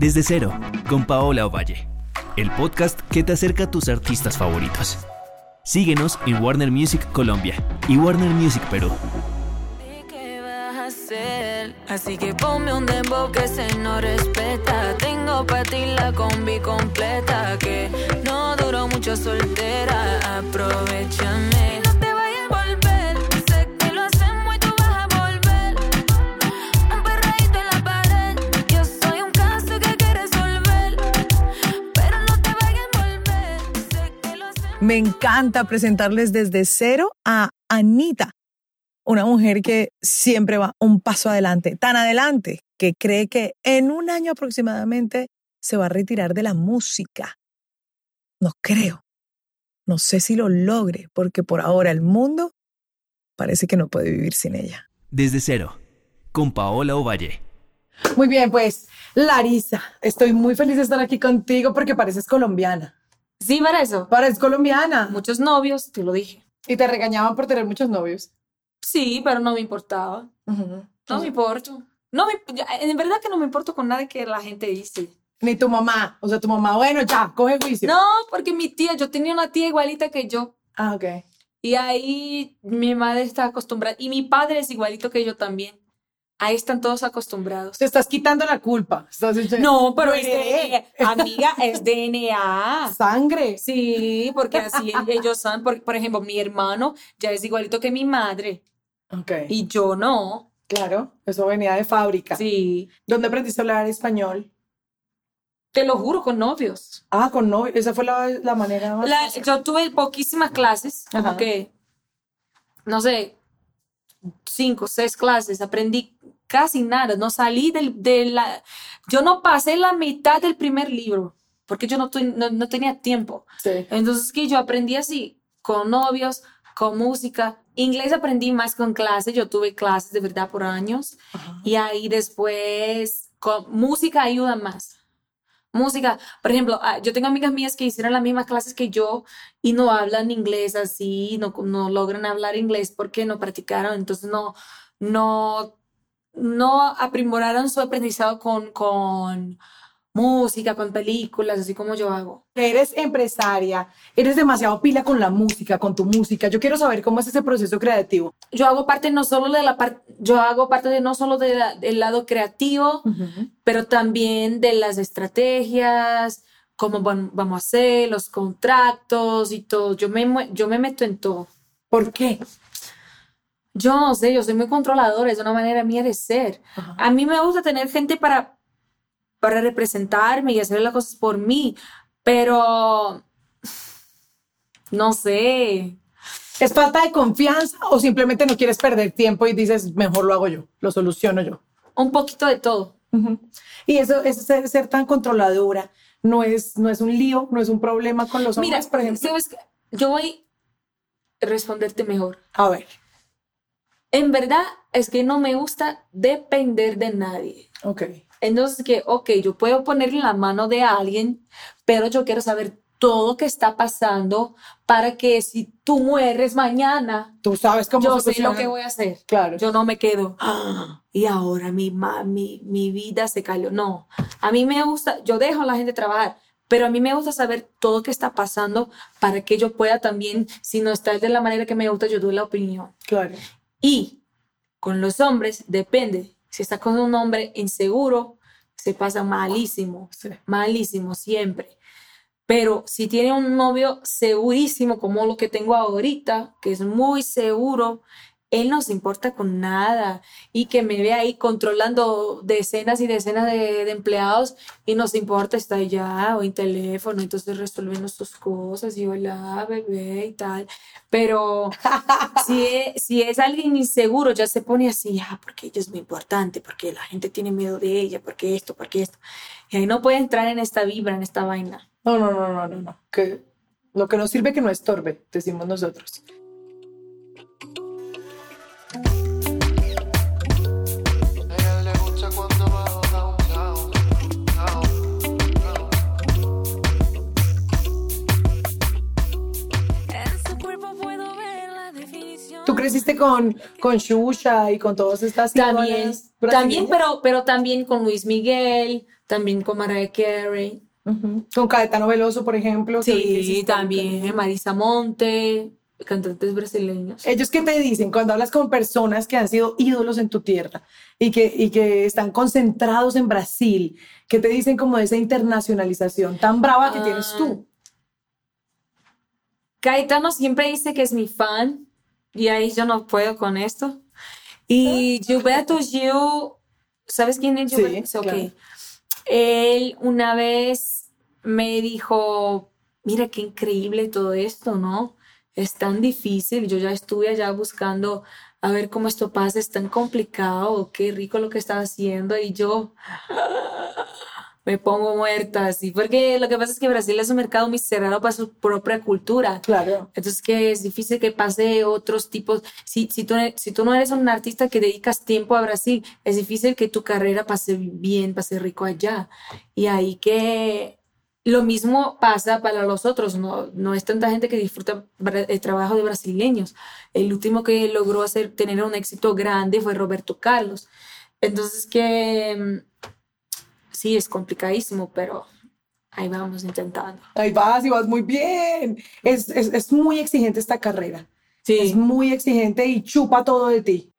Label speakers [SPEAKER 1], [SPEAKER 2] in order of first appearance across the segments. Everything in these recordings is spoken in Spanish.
[SPEAKER 1] Desde cero, con Paola Ovalle. El podcast que te acerca a tus artistas favoritos. Síguenos en Warner Music Colombia y Warner Music Perú.
[SPEAKER 2] ¿Qué vas a hacer? Así que ponme un dembow que se no respeta. Tengo para ti la combi completa. Que no duró mucho soltera. Aprovechame.
[SPEAKER 3] Me encanta presentarles desde cero a Anita, una mujer que siempre va un paso adelante, tan adelante que cree que en un año aproximadamente se va a retirar de la música. No creo. No sé si lo logre, porque por ahora el mundo parece que no puede vivir sin ella.
[SPEAKER 1] Desde cero, con Paola Ovalle.
[SPEAKER 4] Muy bien, pues, Larisa, estoy muy feliz de estar aquí contigo porque pareces colombiana.
[SPEAKER 5] Sí, para eso.
[SPEAKER 4] Pareces colombiana.
[SPEAKER 5] Muchos novios, te lo dije.
[SPEAKER 4] Y te regañaban por tener muchos novios.
[SPEAKER 5] Sí, pero no me importaba. No me importo. No me, en verdad que no me importo con nada que la gente dice.
[SPEAKER 4] Ni tu mamá. O sea, tu mamá, bueno, ya, coge juicio.
[SPEAKER 5] No, porque mi tía, yo tenía una tía igualita que yo.
[SPEAKER 4] Ah, ok.
[SPEAKER 5] Y ahí mi madre está acostumbrada. Y mi padre es igualito que yo también. Ahí están todos acostumbrados.
[SPEAKER 4] Te estás quitando la culpa. Estás diciendo,
[SPEAKER 5] No, pero es. DNA. Amiga, es DNA.
[SPEAKER 4] Sangre.
[SPEAKER 5] Sí, porque así ellos son. Por, por ejemplo, mi hermano ya es igualito que mi madre.
[SPEAKER 4] Ok.
[SPEAKER 5] Y yo no.
[SPEAKER 4] claro, eso venía de fábrica.
[SPEAKER 5] Sí.
[SPEAKER 4] ¿Dónde aprendiste a hablar español?
[SPEAKER 5] Te lo juro, con novios.
[SPEAKER 4] Ah, con novio. Esa fue la, la manera más
[SPEAKER 5] La- yo tuve poquísimas clases, como
[SPEAKER 4] Ajá.
[SPEAKER 5] que, no sé, cinco, seis clases, aprendí casi nada, no salí del, de la, yo no pasé la mitad del primer libro, porque yo no, no, no tenía tiempo.
[SPEAKER 4] Sí.
[SPEAKER 5] Entonces, que yo aprendí así, con novios, con música. Inglés aprendí más con clases, yo tuve clases de verdad por años.
[SPEAKER 4] Ajá.
[SPEAKER 5] Y ahí después, con música ayuda más. Música, por ejemplo, ah, yo tengo amigas mías que hicieron las mismas clases que yo y no hablan inglés así, no, no logran hablar inglés porque no practicaron, entonces no, no, no aprimoraron su aprendizado con, con música, con películas, así como yo hago.
[SPEAKER 4] Eres empresaria, eres demasiado pila con la música, con tu música. Yo quiero saber cómo es ese proceso creativo.
[SPEAKER 5] Yo hago parte no solo de la parte, yo hago parte de no solo de la- del lado creativo, pero también de las estrategias, cómo van- vamos a hacer, los contratos y todo. Yo me, yo me meto en todo.
[SPEAKER 4] ¿Por qué?
[SPEAKER 5] Yo no sé, yo soy muy controladora, es una manera mía de ser. A mí me gusta tener gente para, para representarme y hacer las cosas por mí, pero no sé.
[SPEAKER 4] ¿Es falta de confianza o simplemente no quieres perder tiempo y dices, mejor lo hago yo, lo soluciono yo?
[SPEAKER 5] Un poquito de todo.
[SPEAKER 4] Y eso, eso ser, ser tan controladora no es, no es un lío, no es un problema con los
[SPEAKER 5] Mira,
[SPEAKER 4] hombres, por ejemplo.
[SPEAKER 5] ¿sabes qué? Yo voy a responderte mejor.
[SPEAKER 4] A ver,
[SPEAKER 5] En verdad es que no me gusta depender de nadie.
[SPEAKER 4] ok.
[SPEAKER 5] Entonces que, ok, yo puedo poner en la mano de alguien, pero yo quiero saber todo que está pasando para que si tú mueres mañana,
[SPEAKER 4] Tú sabes cómo
[SPEAKER 5] yo sé lo que voy a hacer.
[SPEAKER 4] Claro.
[SPEAKER 5] Yo no me quedo, "Ah, y ahora mi, ma- mi, mi vida se cayó. No, a mí me gusta, yo dejo a la gente trabajar, pero a mí me gusta saber todo que está pasando para que yo pueda también, si no está de la manera que me gusta, yo doy la opinión.
[SPEAKER 4] Claro.
[SPEAKER 5] Y con los hombres depende. Si está con un hombre inseguro, se pasa malísimo,
[SPEAKER 4] Sí.
[SPEAKER 5] malísimo siempre. Pero si tiene un novio segurísimo como lo que tengo ahorita, que es muy seguro, él no se importa con nada y que me ve ahí controlando decenas y decenas de, de empleados y no se importa, está allá o en teléfono, entonces resolviendo sus cosas y hola, bebé y tal. Pero si es, si es alguien inseguro, ya se pone así, ah, porque ella es muy importante, porque la gente tiene miedo de ella, porque esto, porque esto. Y ahí no puede entrar en esta vibra, en esta vaina.
[SPEAKER 4] No, no, no, no, no, no. Que lo que no sirve que no estorbe, decimos nosotros. Creciste con, con Shusha y con todas estas
[SPEAKER 5] También, también, pero, pero también con Luis Miguel, también con Mariah Carey.
[SPEAKER 4] Con Caetano Veloso, por ejemplo. que
[SPEAKER 5] Sí, también Marisa Monte, cantantes brasileños.
[SPEAKER 4] Ellos qué te dicen cuando hablas con personas que han sido ídolos en tu tierra y que, y que están concentrados en Brasil, ¿qué te dicen como de esa internacionalización tan brava que tienes
[SPEAKER 5] Ah.
[SPEAKER 4] tú?
[SPEAKER 5] Caetano siempre dice que es mi fan y ahí yo no puedo con esto. Y Gilberto Gil, ¿sabes quién es
[SPEAKER 4] Sí,
[SPEAKER 5] Gilberto? Ok.
[SPEAKER 4] claro.
[SPEAKER 5] Él una vez me dijo, mira qué increíble todo esto, ¿no? Es tan difícil, yo ya estuve allá buscando a ver cómo esto pasa, es tan complicado, qué rico lo que está haciendo y yo me pongo muerta así, porque lo que pasa es que Brasil es un mercado muy cerrado para su propia cultura.
[SPEAKER 4] Claro.
[SPEAKER 5] Entonces que es difícil que pase otros tipos. Si, si, tú, si tú no eres un artista que dedicas tiempo a Brasil, es difícil que tu carrera pase bien, pase rico allá. Y ahí que lo mismo pasa para los otros. No, no es tanta gente que disfruta el trabajo de brasileños. El último que logró hacer, tener un éxito grande fue Roberto Carlos. Entonces que mm, sí, es complicadísimo, pero ahí vamos intentando.
[SPEAKER 4] Ahí vas y vas muy bien. Es, es, es muy exigente esta carrera. Es
[SPEAKER 5] Sí.
[SPEAKER 4] muy exigente y chupa todo de ti.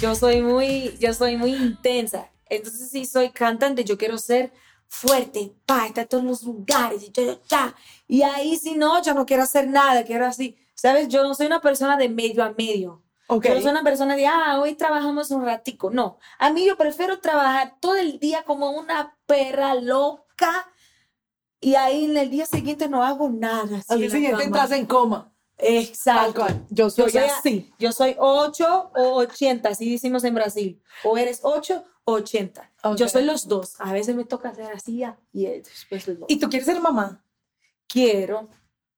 [SPEAKER 5] Yo soy muy, yo soy muy intensa. Entonces, si soy cantante, yo quiero ser fuerte, pa, estar en todos los lugares, y, yo, ya. y ahí si no, yo no quiero hacer nada, quiero así. ¿Sabes? Yo no soy una persona de medio a medio.
[SPEAKER 4] Ok.
[SPEAKER 5] Yo no soy una persona de, ah, hoy trabajamos un ratico. No, a mí yo prefiero trabajar todo el día como una perra loca y ahí en el día siguiente no hago nada.
[SPEAKER 4] Al día siguiente entras en coma.
[SPEAKER 5] Exacto.
[SPEAKER 4] Yo soy,
[SPEAKER 5] Yo soy,
[SPEAKER 4] así.
[SPEAKER 5] yo soy 8 o 80, así decimos en Brasil. O eres 8 o 80. Yo soy los dos. A veces me toca hacer así y después los dos.
[SPEAKER 4] ¿Y tú quieres ser mamá?
[SPEAKER 5] quiero,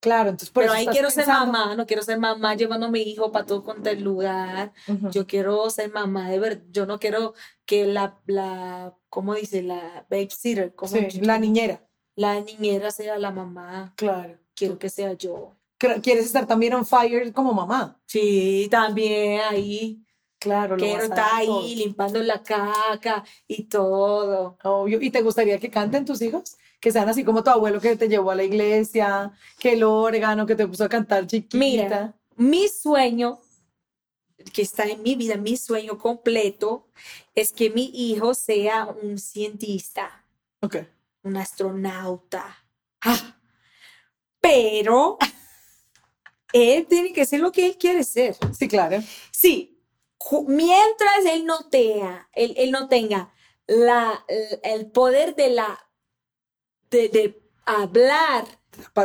[SPEAKER 4] Claro, entonces por
[SPEAKER 5] pero
[SPEAKER 4] eso
[SPEAKER 5] ahí quiero ser mamá. No quiero ser mamá llevando a mi hijo para todo con el lugar. Yo quiero ser mamá de verdad. Yo no quiero que la, la ¿cómo dice? La babysitter. ¿cómo
[SPEAKER 4] Sí, la niñera.
[SPEAKER 5] la niñera sea la mamá.
[SPEAKER 4] Claro.
[SPEAKER 5] Quiero que sea yo.
[SPEAKER 4] Quieres estar también on fire como mamá.
[SPEAKER 5] Sí, también ahí.
[SPEAKER 4] Claro, lo
[SPEAKER 5] Quiero estar ahí
[SPEAKER 4] todo.
[SPEAKER 5] limpiando la caca y todo.
[SPEAKER 4] Obvio. ¿Y te gustaría que canten tus hijos? Que sean así como tu abuelo que te llevó a la iglesia, que el órgano que te puso a cantar chiquita.
[SPEAKER 5] Mira, mi sueño, que está en mi vida, mi sueño completo, es que mi hijo sea un cientista,
[SPEAKER 4] Ok.
[SPEAKER 5] un astronauta. Ah, pero él tiene que ser lo que él quiere ser.
[SPEAKER 4] Sí, claro.
[SPEAKER 5] Sí, mientras él no tenga, él, él no tenga la, el, poder de la de, de hablar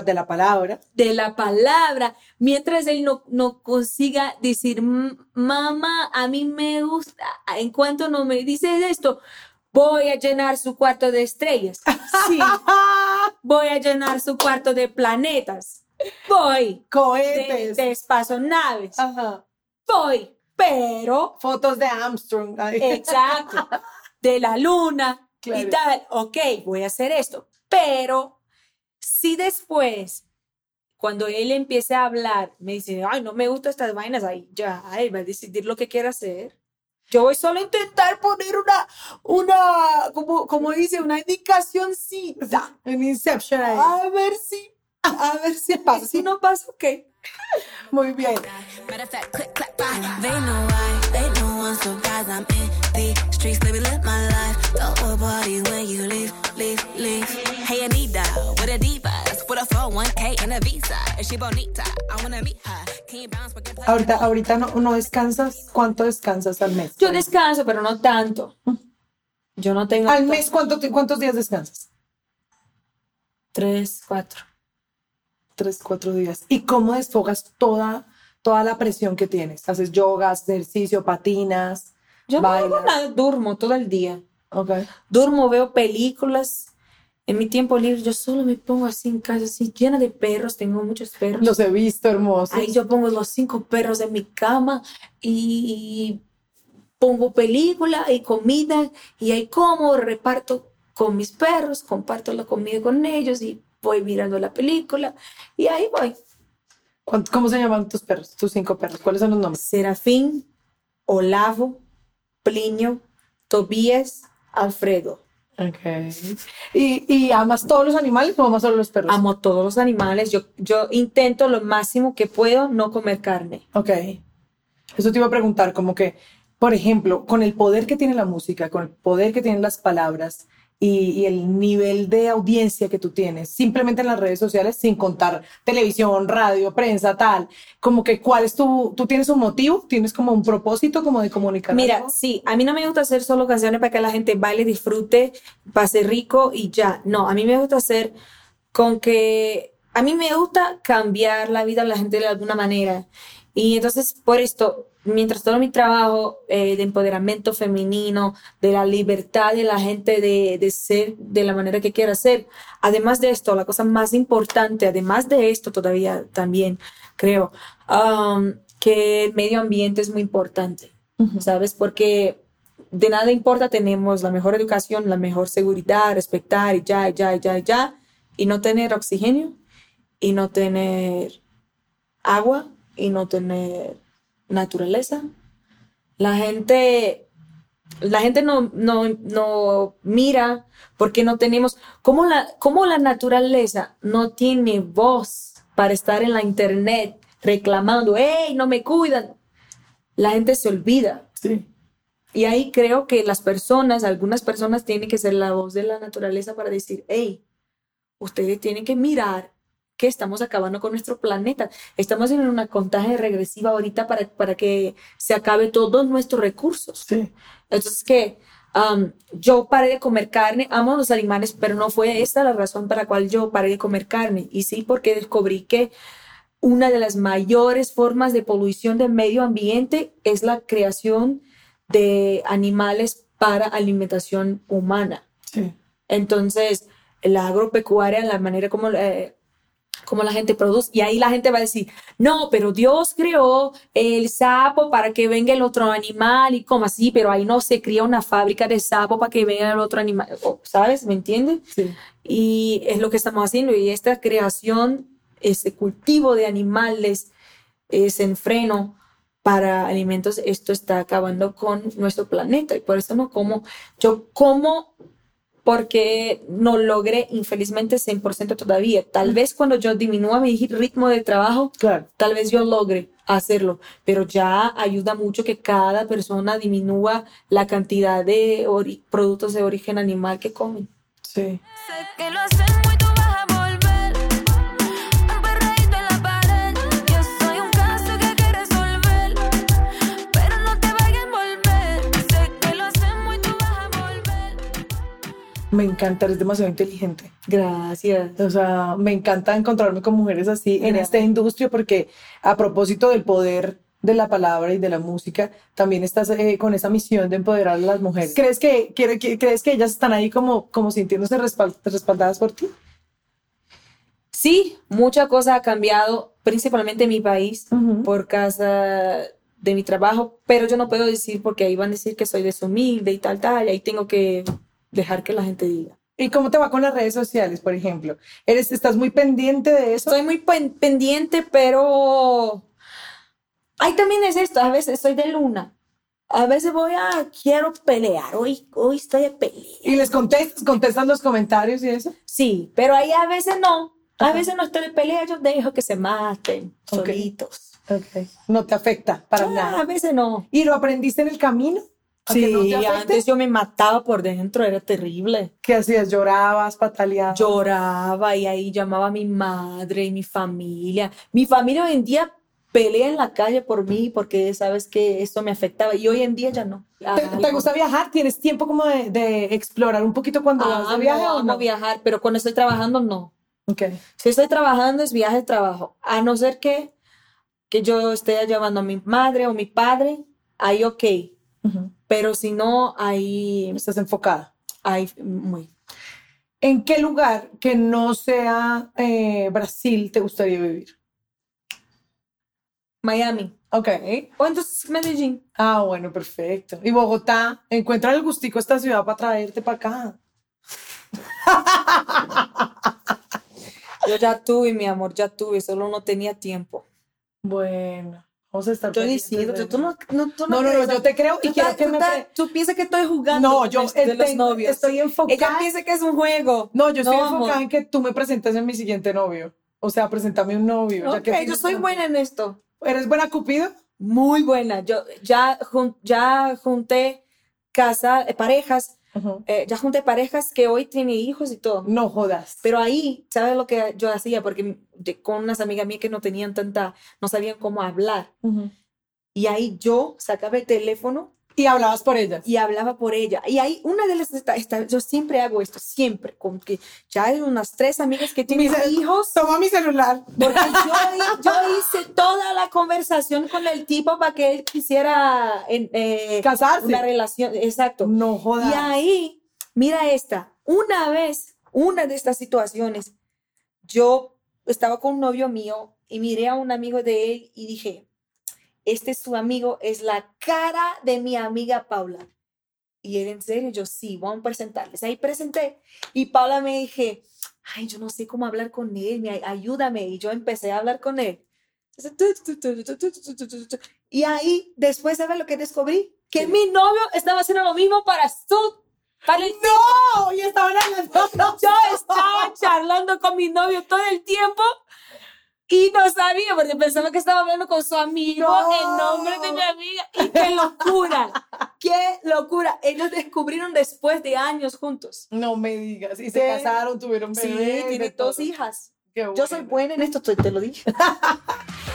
[SPEAKER 4] De la palabra.
[SPEAKER 5] de la palabra, mientras él no, no consiga decir, "M- mamá, a mí me gusta, en cuanto no me dices esto, voy a llenar su cuarto de estrellas. Sí, voy a llenar su cuarto de planetas. Voy
[SPEAKER 4] Cohetes.
[SPEAKER 5] de espazonaves.
[SPEAKER 4] Ajá.
[SPEAKER 5] Voy, pero
[SPEAKER 4] Fotos de Armstrong.
[SPEAKER 5] Exacto. De la luna
[SPEAKER 4] Claro.
[SPEAKER 5] y tal. Ok, voy a hacer esto. Pero si después, cuando él empiece a hablar, me dice, ay, no me gustan estas vainas, ahí ya, él va a decidir lo que quiere hacer. Yo voy solo a intentar poner una, una, como, como dice, una indicacióncita.
[SPEAKER 4] Un Inception ahí.
[SPEAKER 5] A ver si, a ver si pasa. Si no pasa, ok.
[SPEAKER 4] Muy bien.
[SPEAKER 2] Matter of fact, click, clap, bye. They know why, they know I'm surprised. I'm in the streets, baby, live my life. Throw a party when you leave, leave, leave. Hey, Anita, with a divas, with a 401k and a visa. Is she bonita? I wanna meet her. Can you bounce back and play?
[SPEAKER 4] Ahorita, ahorita no, no descansas. ¿Cuánto descansas al mes?
[SPEAKER 5] Yo descanso, pero no tanto. Yo no tengo
[SPEAKER 4] Al
[SPEAKER 5] to-
[SPEAKER 4] mes, ¿cuánto, ¿cuántos días descansas?
[SPEAKER 5] tres, cuatro.
[SPEAKER 4] Tres, cuatro días. ¿Y cómo desfogas toda, toda la presión que tienes? ¿Haces yoga, ejercicio, patinas?
[SPEAKER 5] Yo no hago
[SPEAKER 4] bailas?
[SPEAKER 5] nada, durmo todo el día.
[SPEAKER 4] Ok.
[SPEAKER 5] Durmo, veo películas En mi tiempo libre yo solo me pongo así en casa, así llena de perros, tengo muchos perros.
[SPEAKER 4] Los he visto hermosos.
[SPEAKER 5] Ahí yo pongo los cinco perros en mi cama y pongo película y comida y ahí como, reparto con mis perros, comparto la comida con ellos y voy mirando la película y ahí voy.
[SPEAKER 4] ¿Cuánto- ¿Cómo se llaman tus perros? Tus cinco perros. ¿Cuáles son los nombres?
[SPEAKER 5] Serafín, Olavo, Plinio, Tobías, Alfredo.
[SPEAKER 4] Okay. ¿Y, ¿Y amas todos los animales o amas solo los perros?
[SPEAKER 5] Amo todos los animales. Yo, yo intento lo máximo que puedo no comer carne.
[SPEAKER 4] Ok. Eso te iba a preguntar, como que, por ejemplo, con el poder que tiene la música, con el poder que tienen las palabras y, y el nivel de audiencia que tú tienes, simplemente en las redes sociales, sin contar televisión, radio, prensa, tal, como que, ¿cuál es tu, tú tienes un motivo? ¿Tienes como un propósito como de comunicar?
[SPEAKER 5] Mira,
[SPEAKER 4] algo?
[SPEAKER 5] sí, a mí no me gusta hacer solo canciones para que la gente baile, disfrute, pase rico y ya. No, a mí me gusta hacer con que, a mí me gusta cambiar la vida de la gente de alguna manera. Y entonces, por esto, mientras todo mi trabajo eh, de empoderamiento femenino, de la libertad de la gente de, de ser de la manera que quiera ser, además de esto, la cosa más importante, además de esto todavía también creo, um, que el medio ambiente es muy importante. ¿sabes? Porque de nada importa, tenemos la mejor educación, la mejor seguridad, respetar y ya, y ya, y ya, y ya, y no tener oxígeno, y no tener agua, y no tener naturaleza. La gente, la gente no, no, no mira porque no tenemos, como la, cómo la naturaleza no tiene voz para estar en la internet reclamando, hey, no me cuidan. La gente se olvida.
[SPEAKER 4] Sí.
[SPEAKER 5] Y ahí creo que las personas, algunas personas tienen que ser la voz de la naturaleza para decir, hey, ustedes tienen que mirar que estamos acabando con nuestro planeta. Estamos en una contaje regresiva ahorita para, para que se acabe todos nuestros recursos.
[SPEAKER 4] Sí.
[SPEAKER 5] Entonces, que um, yo paré de comer carne, amo los animales, pero no fue esta la razón para la cual yo paré de comer carne. Y sí, porque descubrí que una de las mayores formas de polución del medio ambiente es la creación de animales para alimentación humana.
[SPEAKER 4] Sí.
[SPEAKER 5] Entonces, la agropecuaria, la manera como, eh, como la gente produce, y ahí la gente va a decir, no, pero Dios creó el sapo para que venga el otro animal y como así, pero ahí no se cría una fábrica de sapo para que venga el otro animal, ¿sabes? ¿Me entiendes?
[SPEAKER 4] Sí.
[SPEAKER 5] Y es lo que estamos haciendo. Y esta creación, ese cultivo de animales, ese enfreno para alimentos, esto está acabando con nuestro planeta. Y por eso no como, yo como porque no logré infelizmente 100% todavía. Tal vez cuando yo disminúa mi ritmo de trabajo,
[SPEAKER 4] Claro.
[SPEAKER 5] tal vez yo logre hacerlo, pero ya ayuda mucho que cada persona disminúa la cantidad de productos de origen animal que comen.
[SPEAKER 4] Sí. Me encanta, eres demasiado inteligente.
[SPEAKER 5] Gracias.
[SPEAKER 4] O sea, me encanta encontrarme con mujeres así en esta industria porque a propósito del poder de la palabra y de la música, también estás eh, con esa misión de empoderar a las mujeres. ¿Crees que, crees que ellas están ahí como, como sintiéndose respal- respaldadas por ti?
[SPEAKER 5] Sí, mucha cosa ha cambiado, principalmente en mi país, por causa de mi trabajo, pero yo no puedo decir porque ahí van a decir que soy deshumilde y tal, tal, y ahí tengo que dejar que la gente diga.
[SPEAKER 4] ¿Y cómo te va con las redes sociales, por ejemplo? ¿Eres, ¿Estás muy pendiente de eso?
[SPEAKER 5] Estoy muy pen- pendiente, pero ahí también es esto, a veces soy de luna. A veces voy a, quiero pelear, hoy, hoy estoy de pelea.
[SPEAKER 4] ¿Y les contestas, contestan los comentarios y eso?
[SPEAKER 5] Sí, pero ahí a veces no. A veces no estoy de pelea, yo dejo que se maten solitos.
[SPEAKER 4] Okay. No te afecta para
[SPEAKER 5] Ah,
[SPEAKER 4] nada.
[SPEAKER 5] a veces no.
[SPEAKER 4] ¿Y lo aprendiste en el camino? ¿A que
[SPEAKER 5] Sí,
[SPEAKER 4] no te
[SPEAKER 5] antes yo me mataba por dentro, era terrible.
[SPEAKER 4] ¿Qué hacías? ¿Llorabas, pataleabas?
[SPEAKER 5] Lloraba y ahí llamaba a mi madre y mi familia. Mi familia hoy en día pelea en la calle por mí porque sabes que eso me afectaba y hoy en día ya no.
[SPEAKER 4] ¿Te, te gusta viajar? ¿Tienes tiempo como de, de explorar un poquito cuando vas de viaje o
[SPEAKER 5] amo
[SPEAKER 4] no?
[SPEAKER 5] viajar, pero cuando estoy trabajando no.
[SPEAKER 4] Ok.
[SPEAKER 5] Si estoy trabajando es viaje, trabajo. A no ser que, que yo esté llevando a mi madre o mi padre, ahí ok. Pero si no, ahí,
[SPEAKER 4] Estás enfocada.
[SPEAKER 5] ahí muy.
[SPEAKER 4] ¿En qué lugar que no sea eh, Brasil te gustaría vivir?
[SPEAKER 5] Miami.
[SPEAKER 4] Ok.
[SPEAKER 5] O entonces Medellín.
[SPEAKER 4] Ah, bueno, perfecto. Y Bogotá, encuentra el gustico esta ciudad para traerte para acá.
[SPEAKER 5] Yo ya tuve, mi amor, ya tuve, solo no tenía tiempo.
[SPEAKER 4] Bueno, vamos a estar pendientes
[SPEAKER 5] diciendo,
[SPEAKER 4] de
[SPEAKER 5] tú no, no, tú
[SPEAKER 4] No, no, no,
[SPEAKER 5] crees,
[SPEAKER 4] yo te creo y quiero que
[SPEAKER 5] tú
[SPEAKER 4] me...
[SPEAKER 5] ta- Tú piensas que estoy jugando
[SPEAKER 4] No,
[SPEAKER 5] con
[SPEAKER 4] yo
[SPEAKER 5] de los
[SPEAKER 4] tengo-
[SPEAKER 5] novios.
[SPEAKER 4] estoy enfocada.
[SPEAKER 5] Ella piensa que es un juego.
[SPEAKER 4] No, yo estoy
[SPEAKER 5] No,
[SPEAKER 4] enfocada
[SPEAKER 5] amor.
[SPEAKER 4] en que tú me presentes a mi siguiente novio. O sea, preséntame un novio. ya
[SPEAKER 5] Ok,
[SPEAKER 4] que
[SPEAKER 5] yo soy buena en esto.
[SPEAKER 4] ¿Eres buena Cupido?
[SPEAKER 5] Muy buena. Yo ya, jun- ya junté casa, eh, parejas, eh, ya junté parejas que hoy tienen hijos y todo.
[SPEAKER 4] No jodas.
[SPEAKER 5] Pero ahí, ¿sabes lo que yo hacía? Porque de- con unas amigas mías que no tenían tanta, no sabían cómo hablar.
[SPEAKER 4] Ujú.
[SPEAKER 5] Y ahí yo sacaba el teléfono
[SPEAKER 4] Y hablabas por ellas.
[SPEAKER 5] y hablaba por ella. Y ahí una de las, esta- esta- yo siempre hago esto, siempre, con que ya hay unas tres amigas que tienen
[SPEAKER 4] Mis-
[SPEAKER 5] hijos.
[SPEAKER 4] Toma mi celular.
[SPEAKER 5] Porque yo, yo hice toda la conversación con el tipo para que él quisiera eh,
[SPEAKER 4] Casarse.
[SPEAKER 5] una relación, exacto.
[SPEAKER 4] No jodas.
[SPEAKER 5] Y ahí, mira esta, una vez, una de estas situaciones, yo estaba con un novio mío y miré a un amigo de él y dije, este es su amigo, es la cara de mi amiga Paula. Y él, en serio, yo sí, vamos a presentarles. Ahí presenté y Paula me dije, ay, yo no sé cómo hablar con él, me, ayúdame. Y yo empecé a hablar con él. Y ahí, después, ¿sabes lo que descubrí? Que mi novio estaba haciendo lo mismo para su... Para el
[SPEAKER 4] ¡No! Y estaban hablando.
[SPEAKER 5] yo estaba charlando con mi novio todo el tiempo y no sabía porque pensaba que estaba hablando con su amigo
[SPEAKER 4] No.
[SPEAKER 5] en nombre de mi amiga. Y qué locura, qué locura. Ellos descubrieron después de años juntos.
[SPEAKER 4] No me digas. Y
[SPEAKER 5] Sí.
[SPEAKER 4] se casaron, tuvieron
[SPEAKER 5] Sí,
[SPEAKER 4] bebés.
[SPEAKER 5] tiene
[SPEAKER 4] de
[SPEAKER 5] dos hijas.
[SPEAKER 4] Qué
[SPEAKER 5] Yo soy buena en esto, te te lo dije.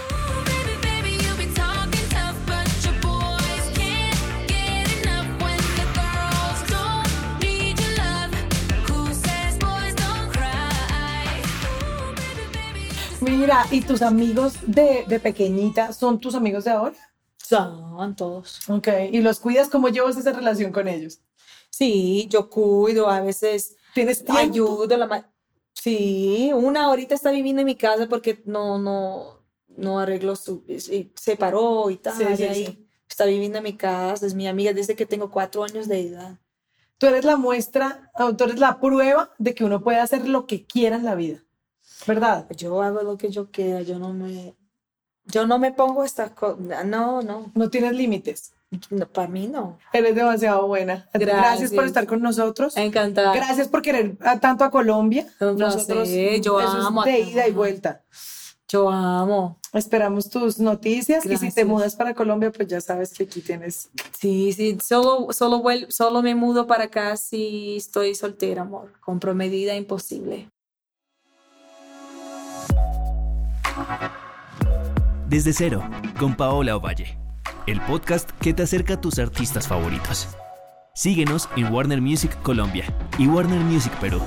[SPEAKER 4] Mira, ¿y tus amigos de, de pequeñita son tus amigos de ahora?
[SPEAKER 5] Son todos.
[SPEAKER 4] Ok. ¿Y los cuidas? ¿Cómo llevas esa relación con ellos?
[SPEAKER 5] Sí, yo cuido, a veces
[SPEAKER 4] ¿Tienes tiempo?
[SPEAKER 5] ayudo. La sí, una ahorita está viviendo en mi casa porque no, no, no arregló su, y se paró y tal.
[SPEAKER 4] Sí, sí,
[SPEAKER 5] y ahí
[SPEAKER 4] sí.
[SPEAKER 5] está viviendo en mi casa, es mi amiga desde que tengo cuatro años de edad.
[SPEAKER 4] Tú eres la muestra, o tú eres la prueba de que uno puede hacer lo que quiera en la vida. ¿Verdad?
[SPEAKER 5] Yo hago lo que yo quiera, yo no me, yo no me pongo estas cosas, no, no,
[SPEAKER 4] No tienes límites.
[SPEAKER 5] no, para mí no.
[SPEAKER 4] Eres demasiado buena. Gracias,
[SPEAKER 5] Gracias.
[SPEAKER 4] por estar con nosotros.
[SPEAKER 5] Encantada.
[SPEAKER 4] Gracias por querer a- tanto a Colombia.
[SPEAKER 5] Un placer, yo
[SPEAKER 4] eso es
[SPEAKER 5] amo
[SPEAKER 4] de ida y vuelta.
[SPEAKER 5] Yo amo.
[SPEAKER 4] Esperamos tus noticias y si te
[SPEAKER 5] Gracias.
[SPEAKER 4] mudas para Colombia, pues ya sabes que aquí tienes.
[SPEAKER 5] Sí, sí, solo, solo, vuel- solo me mudo para acá si estoy soltera, amor. Comprometida, imposible.
[SPEAKER 1] Desde cero, con Paola Ovalle, el podcast que te acerca a tus artistas favoritos. Síguenos en Warner Music Colombia y Warner Music Perú.